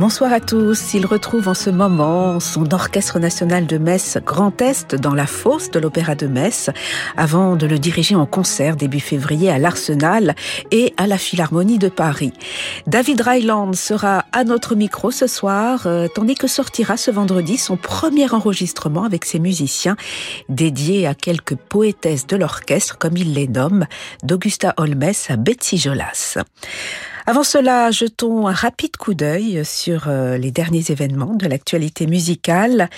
Bonsoir à tous. Il retrouve en ce moment son orchestre national de Metz Grand Est dans la fosse de l'Opéra de Metz avant de le diriger en concert début février à l'Arsenal et à la Philharmonie de Paris. David Ryland sera à notre micro ce soir euh, tandis que sortira ce vendredi son premier enregistrement avec ses musiciens dédié à quelques poétesses de l'orchestre comme il les nomme d'Augusta Holmes à Betsy Jolas. Avant cela, jetons un rapide coup d'œil sur euh, les derniers événements de l'actualité musicale.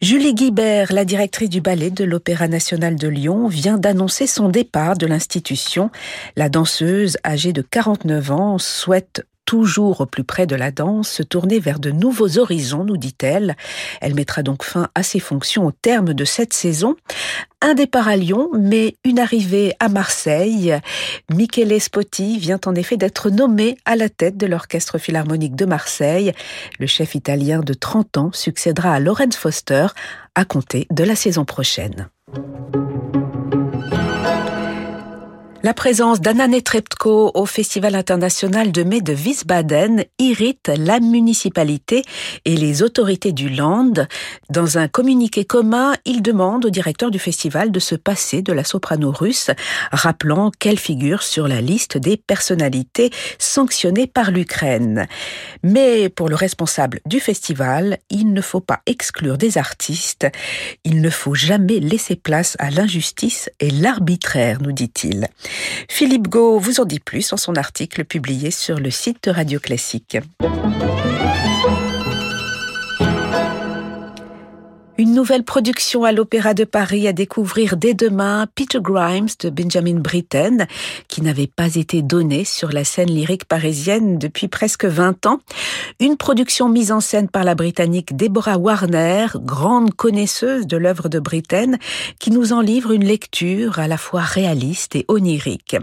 Julie Guibert, la directrice du ballet de l'Opéra national de Lyon, vient d'annoncer son départ de l'institution. La danseuse, âgée de 49 ans, souhaite toujours au plus près de la danse, se tourner vers de nouveaux horizons, nous dit-elle. Elle mettra donc fin à ses fonctions au terme de cette saison. Un départ à Lyon, mais une arrivée à Marseille. Michele Spotti vient en effet d'être nommé à la tête de l'Orchestre Philharmonique de Marseille. Le chef italien de 30 ans succédera à Lorenz Foster à compter de la saison prochaine. La présence d'Anna Netrebko au Festival international de mai de Wiesbaden irrite la municipalité et les autorités du Land. Dans un communiqué commun, il demande au directeur du festival de se passer de la soprano russe, rappelant qu'elle figure sur la liste des personnalités sanctionnées par l'Ukraine. Mais pour le responsable du festival, il ne faut pas exclure des artistes. Il ne faut jamais laisser place à l'injustice et l'arbitraire, nous dit-il. Philippe Gau vous en dit plus en son article publié sur le site de Radio Classique. Une nouvelle production à l'Opéra de Paris à découvrir dès demain Peter Grimes de Benjamin Britten, qui n'avait pas été donné sur la scène lyrique parisienne depuis presque 20 ans. Une production mise en scène par la Britannique Deborah Warner, grande connaisseuse de l'œuvre de Britten, qui nous en livre une lecture à la fois réaliste et onirique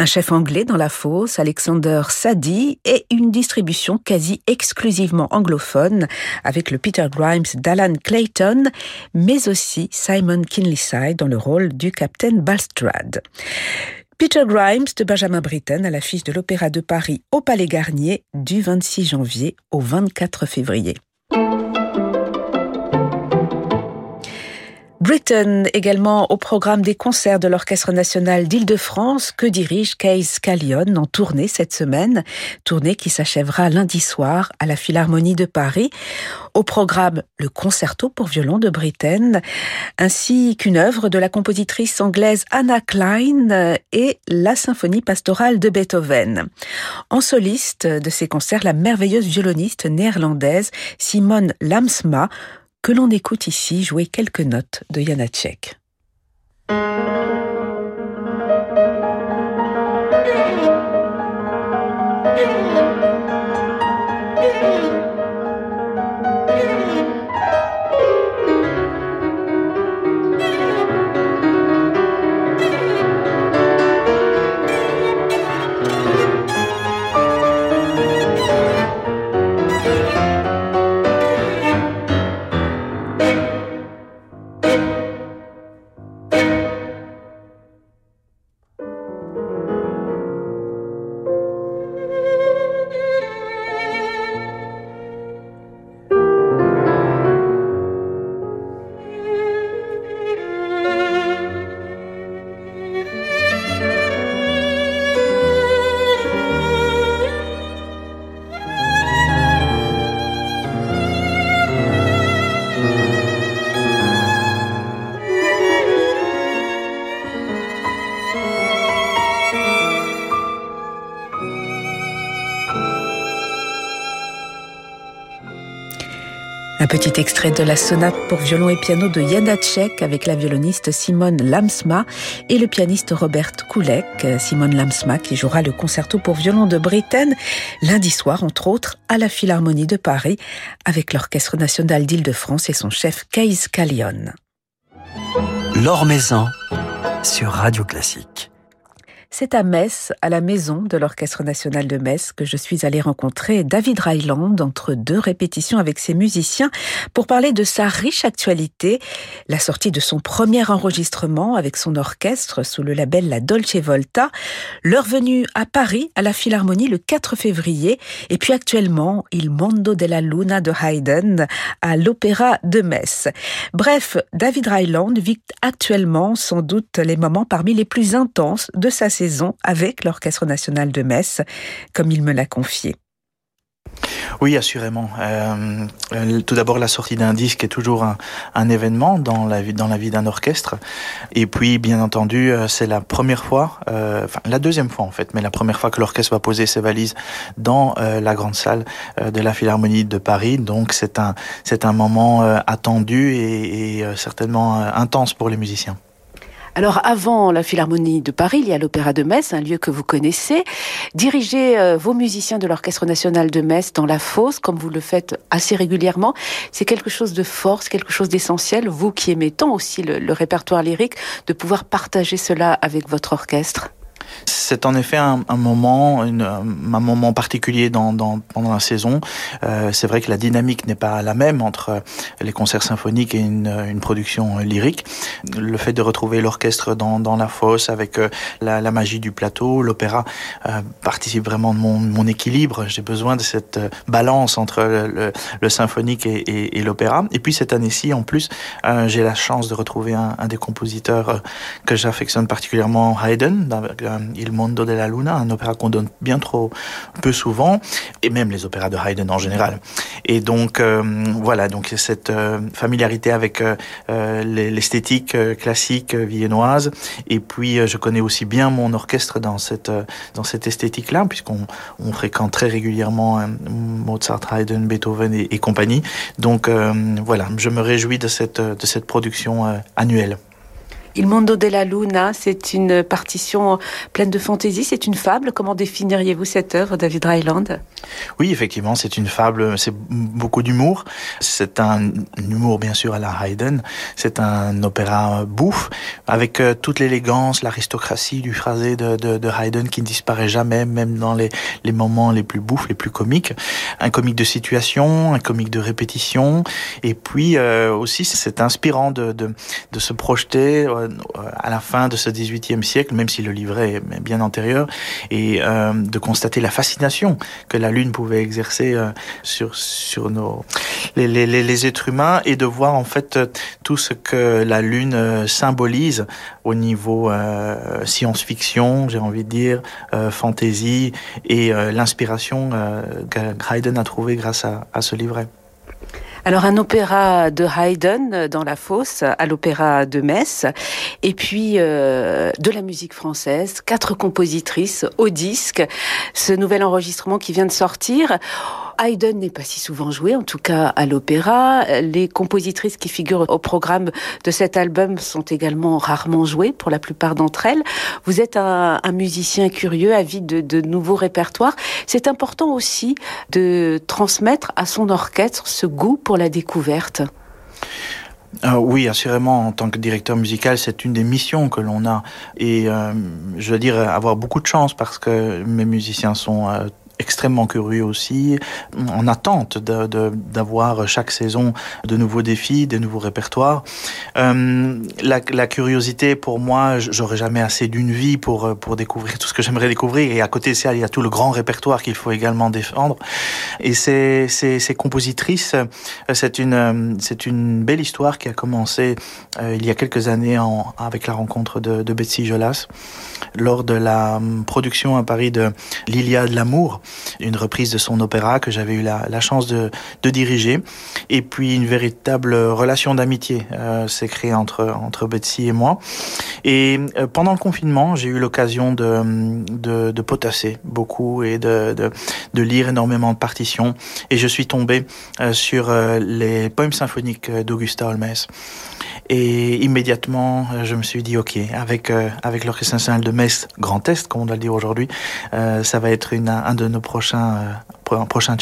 un chef anglais dans la fosse, Alexander Sadi, et une distribution quasi exclusivement anglophone avec le Peter Grimes d'Alan Clayton, mais aussi Simon Kinleyside dans le rôle du Captain Balstrad. Peter Grimes de Benjamin Britten à l'affiche de l'Opéra de Paris au Palais Garnier du 26 janvier au 24 février. Britain également au programme des concerts de l'Orchestre national d'Île-de-France que dirige Case Scallion en tournée cette semaine, tournée qui s'achèvera lundi soir à la Philharmonie de Paris. Au programme le concerto pour violon de Britain ainsi qu'une œuvre de la compositrice anglaise Anna Klein et la symphonie pastorale de Beethoven. En soliste de ces concerts, la merveilleuse violoniste néerlandaise Simone Lamsma que l'on écoute ici jouer quelques notes de Janacek. Petit extrait de la sonate pour violon et piano de Janacek avec la violoniste Simone Lamsma et le pianiste Robert Koulek. Simone Lamsma qui jouera le concerto pour violon de Britten lundi soir, entre autres, à la Philharmonie de Paris avec l'Orchestre national d'Île-de-France et son chef Keis Callion. L'Or Maison sur Radio Classique. C'est à Metz, à la maison de l'Orchestre national de Metz, que je suis allée rencontrer David Ryland entre deux répétitions avec ses musiciens pour parler de sa riche actualité, la sortie de son premier enregistrement avec son orchestre sous le label La Dolce Volta, leur venue à Paris à la Philharmonie le 4 février et puis actuellement Il Mondo della Luna de Haydn à l'Opéra de Metz. Bref, David Ryland vit actuellement sans doute les moments parmi les plus intenses de sa avec l'Orchestre national de Metz, comme il me l'a confié. Oui, assurément. Euh, euh, tout d'abord, la sortie d'un disque est toujours un, événement dans la vie, d'un orchestre. Et puis, bien entendu, euh, c'est la première fois, enfin la deuxième fois en fait, mais la première fois que l'orchestre va poser ses valises dans la grande salle de la Philharmonie de Paris. Donc, c'est un moment attendu et certainement intense pour les musiciens. Alors avant la Philharmonie de Paris, il y a l'Opéra de Metz, un lieu que vous connaissez. Diriger euh, vos musiciens de l'Orchestre national de Metz dans la fosse, comme vous le faites assez régulièrement, c'est quelque chose de fort, c'est quelque chose d'essentiel. Vous qui aimez tant aussi le répertoire lyrique, de pouvoir partager cela avec votre orchestre. C'est en effet un, moment, un moment particulier dans, pendant la saison. Euh, c'est vrai que la dynamique n'est pas la même entre les concerts symphoniques et une, production lyrique. Le fait de retrouver l'orchestre dans, la fosse avec euh, la, magie du plateau, l'opéra euh, participe vraiment de mon, équilibre. J'ai besoin de cette balance entre le, symphonique et, l'opéra. Et puis cette année-ci, en plus, j'ai la chance de retrouver un des compositeurs que j'affectionne particulièrement, Haydn, Il Mondo della Luna, un opéra qu'on donne bien trop peu souvent, et même les opéras de Haydn en général. Et donc euh, voilà, donc cette euh, familiarité avec euh, l'esthétique classique viennoise, et puis je connais aussi bien mon orchestre dans cette dans cette esthétique-là, puisqu'on on fréquente très régulièrement Mozart, Haydn, Beethoven et, et compagnie. Donc voilà, je me réjouis de cette de cette production annuelle. Il Mondo della Luna, c'est une partition pleine de fantaisie, c'est une fable. Comment définiriez-vous cette œuvre, David Ryland? Oui, effectivement, c'est une fable, c'est beaucoup d'humour. C'est un humour, bien sûr, à la Haydn. C'est un opéra bouffe, avec euh, toute l'élégance, l'aristocratie du phrasé de, Haydn qui ne disparaît jamais, même dans les, moments les plus bouffes, les plus comiques. Un comique de situation, un comique de répétition. Et puis euh, aussi, c'est inspirant de se projeter euh, à la fin de ce XVIIIe siècle, même si le livret est bien antérieur, et euh, de constater la fascination que la Lune pouvait exercer euh, sur sur nos les, les, les, êtres humains et de voir en fait tout ce que la Lune symbolise au niveau science-fiction, j'ai envie de dire, fantasy et l'inspiration que Haydn a trouvé grâce à, à ce livret. Alors un opéra de Haydn dans la fosse à l'opéra de Metz et puis euh, de la musique française, quatre compositrices au disque, ce nouvel enregistrement qui vient de sortir. Haydn n'est pas si souvent joué, en tout cas à l'opéra. Les compositrices qui figurent au programme de cet album sont également rarement jouées pour la plupart d'entre elles. Vous êtes un, musicien curieux, avide de, nouveaux répertoires. C'est important aussi de transmettre à son orchestre ce goût pour la découverte. Euh, oui, assurément, en tant que directeur musical, c'est une des missions que l'on a. Et euh, je veux dire, avoir beaucoup de chance parce que mes musiciens sont euh, extrêmement curieux aussi, en attente d'avoir de, chaque saison de nouveaux défis, de nouveaux répertoires. Euh, la, curiosité, pour moi, j'aurais jamais assez d'une vie pour pour découvrir tout ce que j'aimerais découvrir. Et à côté de ça, il y a tout le grand répertoire qu'il faut également défendre. Et ces, ces, ces compositrices, c'est une c'est une belle histoire qui a commencé euh, il y a quelques années avec la rencontre de, de Betsy Jolas lors de la production à Paris de l'Iliade l'amour une reprise de son opéra que j'avais eu la, chance de, diriger. Et puis une véritable relation d'amitié euh, s'est créée entre, Betsy et moi. Et euh, pendant le confinement, j'ai eu l'occasion de, potasser beaucoup et de, de, lire énormément de partitions. Et je suis tombé euh, sur les poèmes symphoniques d'Augusta Holmes. Et immédiatement, je me suis dit, OK, avec, avec l'Orchestre national de Metz Grand Est, comme on doit le dire aujourd'hui, ça va être une, un de nos prochain, euh, prochain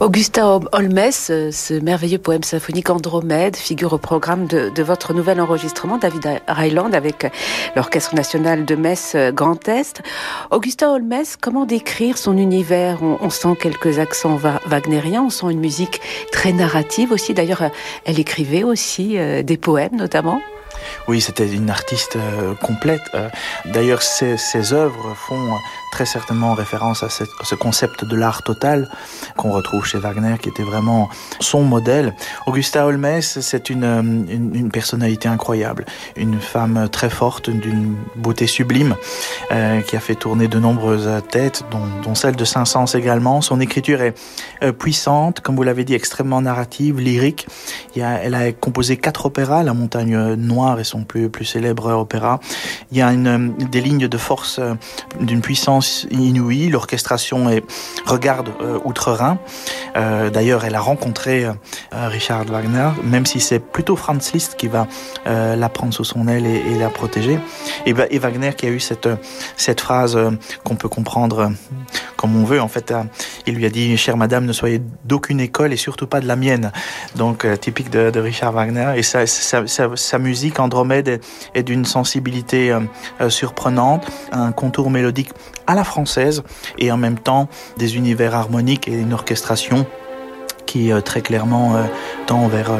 Augusta Holmes, ce merveilleux poème symphonique Andromède figure au programme de, votre nouvel enregistrement, David Ryland, avec l'Orchestre national de Metz Grand Est. Augusta Holmes, comment décrire son univers? On, sent quelques accents wagnériens, on sent une musique très narrative aussi. D'ailleurs, elle écrivait aussi euh, des poèmes notamment. Oui, c'était une artiste euh, complète. Euh, d'ailleurs, ses, ses, œuvres font très certainement référence à, ce concept de l'art total qu'on retrouve chez Wagner, qui était vraiment son modèle. Augusta Holmes, c'est une, une, une, personnalité incroyable, une femme très forte, d'une beauté sublime, euh, qui a fait tourner de nombreuses têtes, dont, celle de Saint-Saëns également. Son écriture est puissante, comme vous l'avez dit, extrêmement narrative, lyrique. Il y a, elle a composé quatre opéras, La Montagne Noire et son plus, plus célèbre opéra. Il y a des lignes de force euh, d'une puissance inouïe. L'orchestration est regarde euh, outre-Rhin. Euh, d'ailleurs, elle a rencontré Richard Wagner, même si c'est plutôt Franz Liszt qui va la prendre sous son aile et, la protéger. Et, et, Wagner qui a eu cette, phrase qu'on peut comprendre comme on veut. En fait, il lui a dit, chère madame, ne soyez d'aucune école et surtout pas de la mienne. Donc, typique de, Richard Wagner. Et sa, musique, Andromède, est, d'une sensibilité euh, euh, surprenante, un contour mélodique à la française et en même temps des univers harmoniques et une orchestration qui euh, très clairement tend vers,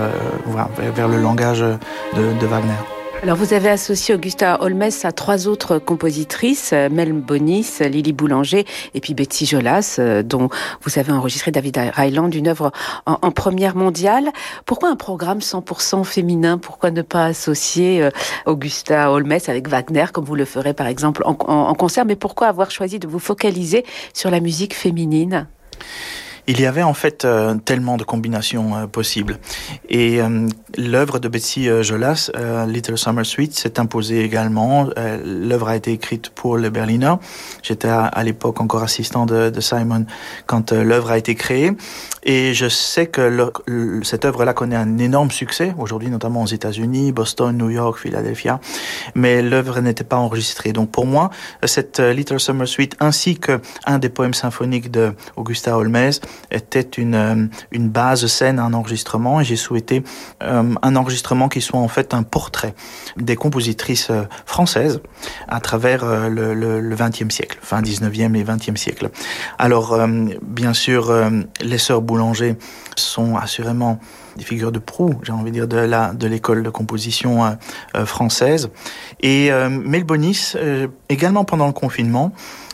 vers, le langage de Wagner. Alors vous avez associé Augusta Holmes à trois autres compositrices, Mel Bonis, Lily Boulanger et puis Betsy Jolas, euh, dont vous avez enregistré David Ryland, une œuvre en, première mondiale. Pourquoi un programme 100% féminin? Pourquoi ne pas associer euh, Augusta Holmes avec Wagner, comme vous le ferez par exemple en concert? Mais pourquoi avoir choisi de vous focaliser sur la musique féminine? Il y avait en fait euh, tellement de combinaisons euh, possibles. Et euh, l'œuvre de Betsy Jolas, Little Summer Suite, s'est imposée également. l'œuvre a été écrite pour le Berliner. J'étais à, l'époque encore assistant de, de Simon quand l'œuvre a été créée. Et je sais que cette œuvre-là connaît un énorme succès, aujourd'hui notamment aux États-Unis, Boston, New York, Philadelphia, mais l'œuvre n'était pas enregistrée. Donc pour moi, cette Little Summer Suite ainsi que un des poèmes symphoniques de Augusta Holmes était une, euh, une base scène, un enregistrement, et j'ai souhaité euh, un enregistrement qui soit en fait un portrait des compositrices euh, françaises à travers le, le, 20e siècle, fin 19e et 20e siècle. Alors, bien sûr, les sœurs Boulanger sont assurément des figures de proue, j'ai envie de dire, de la de l'école de composition française. Et Melbonis, également pendant le confinement,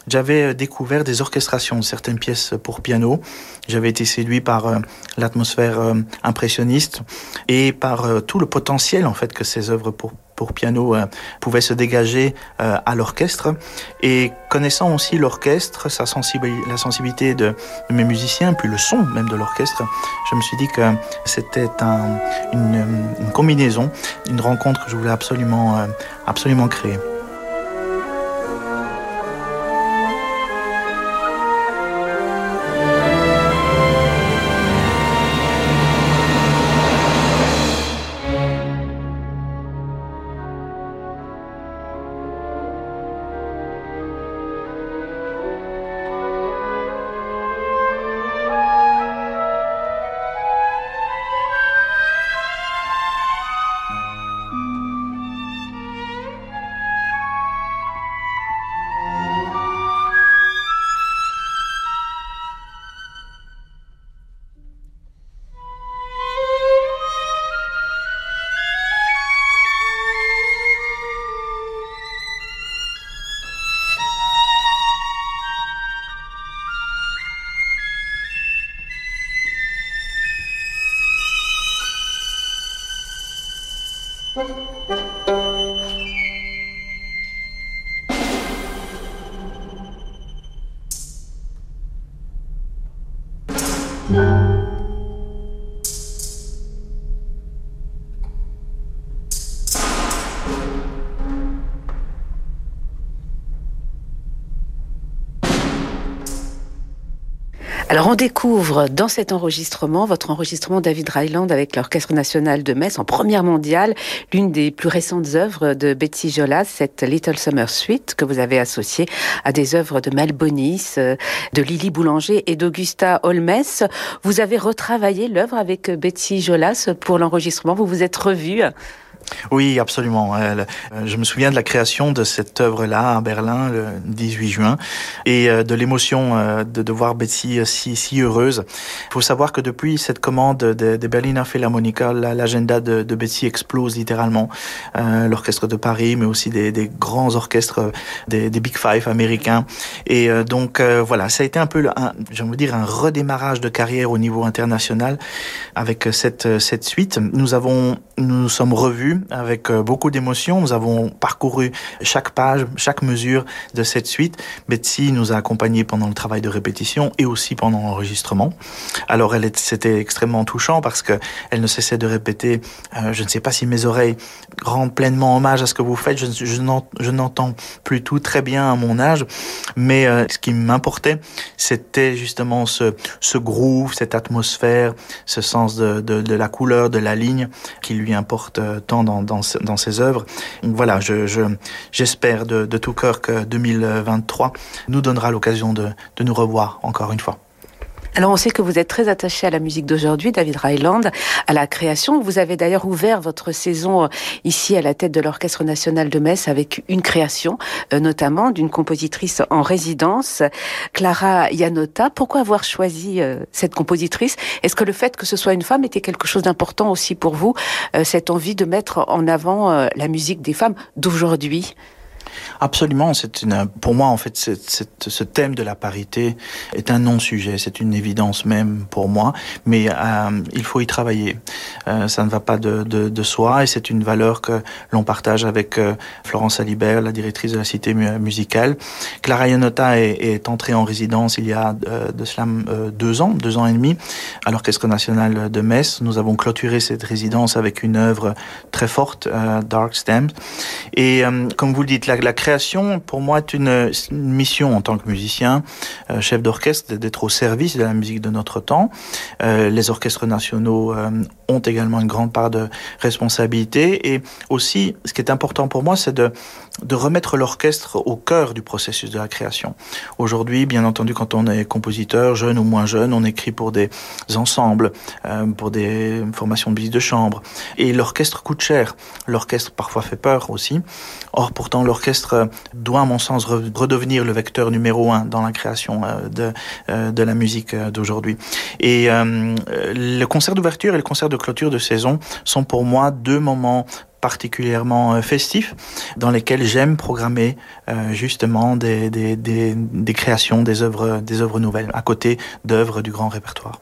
j'avais euh, découvert des orchestrations de certaines pièces pour piano. J'avais été séduit par euh, l'atmosphère euh, impressionniste et par tout le potentiel en fait que ces œuvres pour pour piano pouvaient se dégager à l'orchestre et connaissant aussi l'orchestre, sa sensibilité, la sensibilité de, mes musiciens, puis le son même de l'orchestre, je me suis dit que c'était un, une, une, combinaison, une rencontre que je voulais absolument absolument créer. Alors on découvre dans cet enregistrement, votre enregistrement David Ryland avec l'Orchestre national de Metz en première mondiale, l'une des plus récentes œuvres de Betsy Jolas, cette Little Summer Suite que vous avez associée à des œuvres de Mel Bonis, euh, de Lily Boulanger et d'Augusta Holmes. Vous avez retravaillé l'œuvre avec Betsy Jolas pour l'enregistrement, vous vous êtes revu oui, absolument. Euh, je me souviens de la création de cette œuvre-là à Berlin le 18 juin et euh, de l'émotion euh, de, voir Betsy si, heureuse. Il faut savoir que depuis cette commande des de Berliner Philharmonica, l'agenda de, de, Betsy explose littéralement. L'orchestre de Paris, mais aussi des, grands orchestres, des, Big Five américains. Et donc voilà, ça a été un peu, j'ai envie dire, un redémarrage de carrière au niveau international avec cette, cette suite. Nous avons, nous nous sommes revus avec euh, beaucoup d'émotion. Nous avons parcouru chaque page, chaque mesure de cette suite. Betsy nous a accompagnés pendant le travail de répétition et aussi pendant l'enregistrement. Alors, c'était extrêmement touchant parce que elle ne cessait de répéter. Euh, je ne sais pas si mes oreilles rendent pleinement hommage à ce que vous faites. Je, n'entends plus tout très bien à mon âge, mais euh, ce qui m'importait, c'était justement ce, groove, cette atmosphère, ce sens de la couleur, de la ligne qui lui importe tant dans, ses œuvres. Voilà, je, j'espère de, tout cœur que 2023 nous donnera l'occasion de nous revoir encore une fois. Alors on sait que vous êtes très attaché à la musique d'aujourd'hui, David Ryland, à la création. Vous avez d'ailleurs ouvert votre saison euh, ici à la tête de l'Orchestre national de Metz avec une création, euh, notamment d'une compositrice en résidence, Clara Yanota. Pourquoi avoir choisi euh, cette compositrice? Est-ce que le fait que ce soit une femme était quelque chose d'important aussi pour vous, cette envie de mettre en avant la musique des femmes d'aujourd'hui? Absolument, c'est une. Pour moi, en fait, ce thème de la parité est un non-sujet. C'est une évidence même pour moi, mais euh, il faut y travailler. Euh, ça ne va pas de, soi, et c'est une valeur que l'on partage avec euh, Florence Alibert, la directrice de la Cité musicale. Clara Yanota est, est entrée en résidence il y a de cela deux ans, deux ans et demi, à l'Orchestre national de Metz. Nous avons clôturé cette résidence avec une œuvre très forte, Dark Stems, et comme vous le dites, la, la création, pour moi, est une, mission en tant que musicien, euh, chef d'orchestre, d'être au service de la musique de notre temps. Euh, les orchestres nationaux euh, ont également une grande part de responsabilité. Et aussi, ce qui est important pour moi, c'est de, de remettre l'orchestre au cœur du processus de la création. Aujourd'hui, bien entendu, quand on est compositeur, jeune ou moins jeune, on écrit pour des ensembles, pour des formations de musique de chambre. Et l'orchestre coûte cher. L'orchestre parfois fait peur aussi. Or, pourtant, l'orchestre doit, à mon sens, redevenir le vecteur numéro un dans la création euh, de, euh, de la musique euh, d'aujourd'hui. Et le concert d'ouverture et le concert de clôture de saison sont pour moi deux moments particulièrement festifs dans lesquels j'aime programmer justement des, des, des, des créations, des œuvres, des œuvres nouvelles à côté d'œuvres du grand répertoire.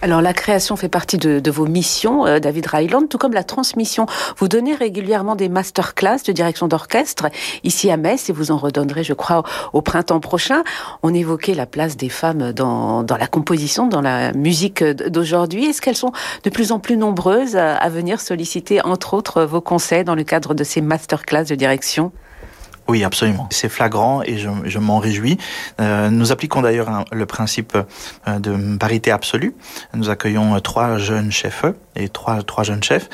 Alors la création fait partie de, vos missions, euh, David Ryland, tout comme la transmission. Vous donnez régulièrement des masterclass de direction d'orchestre ici à Metz et vous en redonnerez, je crois, au, printemps prochain. On évoquait la place des femmes dans, dans la composition, dans la musique d'aujourd'hui. Est-ce qu'elles sont de plus en plus nombreuses à venir solliciter, entre autres, vos conseils dans le cadre de ces masterclass de direction? Oui, absolument. C'est flagrant et je, m'en réjouis. Euh, nous appliquons d'ailleurs le principe euh, de parité absolue. Nous accueillons euh, trois jeunes chefs et trois, trois jeunes chefs.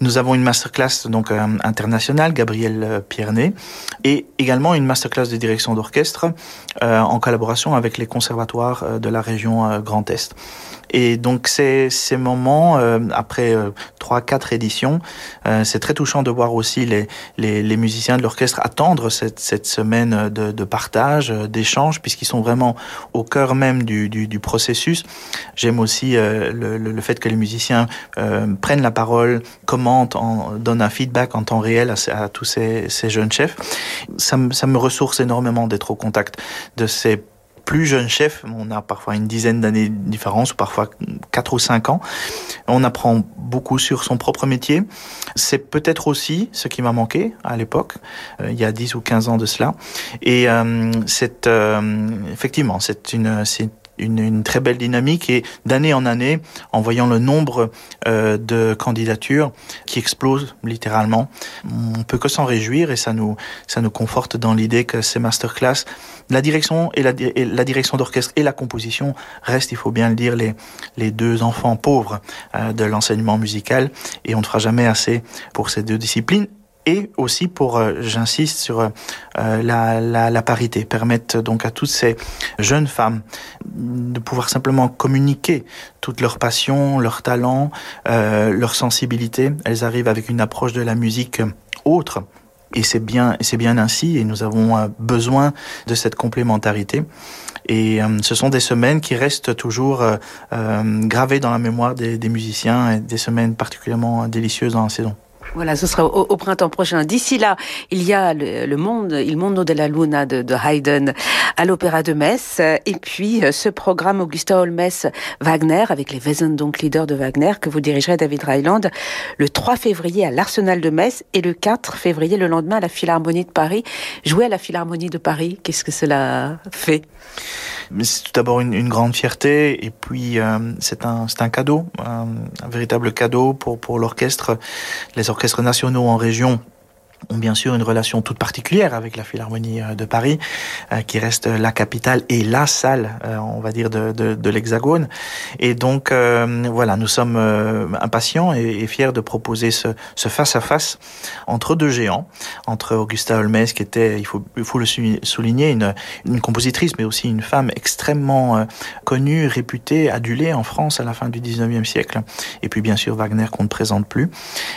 Nous avons une masterclass donc euh, internationale, Gabriel Piernet, et également une masterclass de direction d'orchestre euh, en collaboration avec les conservatoires de la région Grand Est. Et donc ces, moments, euh, après euh, trois, quatre éditions, euh, c'est très touchant de voir aussi les, les, musiciens de l'orchestre attendre cette, cette semaine de, partage, d'échange, puisqu'ils sont vraiment au cœur même du, du, processus. J'aime aussi le, fait que les musiciens prennent la parole, commentent, en, donnent un feedback en temps réel à, tous ces, jeunes chefs. Ça, me ressource énormément d'être au contact de ces plus jeune chef, on a parfois une dizaine d'années de différence, ou parfois quatre ou cinq ans. On apprend beaucoup sur son propre métier. C'est peut-être aussi ce qui m'a manqué à l'époque, euh, il y a 10 ou 15 ans de cela. Et euh, c'est euh, effectivement, c'est une, une, une très belle dynamique et d'année en année, en voyant le nombre euh, de candidatures qui explose littéralement, on peut que s'en réjouir et ça nous ça nous conforte dans l'idée que ces masterclass, la direction et la, et la direction d'orchestre et la composition restent, il faut bien le dire, les les deux enfants pauvres euh, de l'enseignement musical et on ne fera jamais assez pour ces deux disciplines et aussi pour, euh, j'insiste sur euh, la, la, parité, permettre donc à toutes ces jeunes femmes de pouvoir simplement communiquer toute leur passion, leur talent, euh, leur sensibilité. Elles arrivent avec une approche de la musique autre. Et c'est bien, c'est bien ainsi, et nous avons euh, besoin de cette complémentarité. Et euh, ce sont des semaines qui restent toujours euh, gravées dans la mémoire des, des musiciens, et des semaines particulièrement délicieuses dans la saison. Voilà, ce sera au, printemps prochain. D'ici là, il y a le, monde, Il Mondo de la Luna de, Haydn à l'Opéra de Metz, et puis ce programme Augusta Holmes Wagner avec les Wesendonck-Lieder de Wagner que vous dirigerez David Ryland le 3 février à l'Arsenal de Metz et le 4 février le lendemain à la Philharmonie de Paris. Jouer à la Philharmonie de Paris, qu'est-ce que cela fait? C'est tout d'abord une, grande fierté et puis euh, c'est un un cadeau, un, un, véritable cadeau pour pour l'orchestre, les orchestres nationaux en région ont bien sûr une relation toute particulière avec la Philharmonie de Paris, euh, qui reste la capitale et la salle, euh, on va dire, de, de, de l'Hexagone. Et donc, euh, voilà, nous sommes impatients et, fiers de proposer ce, ce face-à-face entre deux géants, entre Augusta Holmes, qui était, il faut, il faut le souligner, une, une compositrice, mais aussi une femme extrêmement connue, réputée, adulée en France à la fin du 19e siècle, et puis bien sûr Wagner qu'on ne présente plus.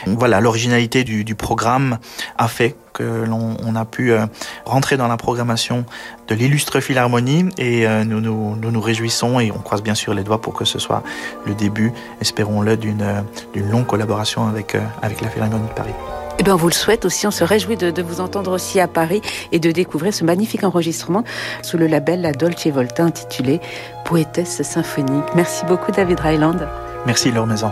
Voilà, l'originalité du, du programme a fait que l'on on a pu euh, rentrer dans la programmation de l'illustre Philharmonie et euh, nous, nous, nous nous réjouissons et on croise bien sûr les doigts pour que ce soit le début, espérons-le, d'une euh, d'une longue collaboration avec, avec la Philharmonie de Paris. Eh bien, on vous le souhaite aussi. On se réjouit de, de, vous entendre aussi à Paris et de découvrir ce magnifique enregistrement sous le label La Dolce Volta intitulé Poétesse symphonique. Merci beaucoup, David Ryland. Merci, Laure Maison.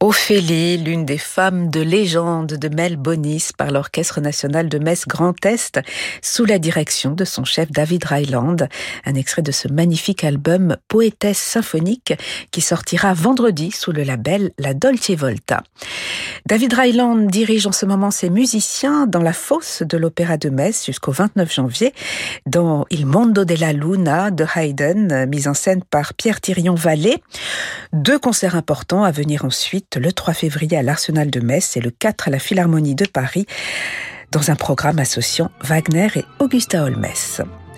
Ophélie, l'une des femmes de légende de Mel Bonis par l'Orchestre national de Metz Grand Est, sous la direction de son chef David Ryland. Un extrait de ce magnifique album Poétesse symphonique qui sortira vendredi sous le label La Dolce Volta. David Ryland dirige en ce moment ses musiciens dans la fosse de l'Opéra de Metz jusqu'au 29 janvier dans Il Mondo della Luna de Haydn, mise en scène par Pierre Thirion Vallée. Deux concerts importants à venir ensuite le 3 février à l'Arsenal de Metz et le 4 à la Philharmonie de Paris dans un programme associant Wagner et Augusta Holmes.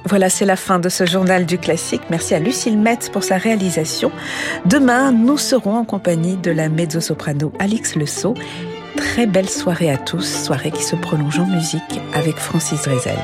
Voilà, c'est la fin de ce journal du classique. Merci à Lucille Metz pour sa réalisation. Demain, nous serons en compagnie de la mezzo-soprano Alix Le Sceau. Très belle soirée à tous, soirée qui se prolonge en musique avec Francis Drezel.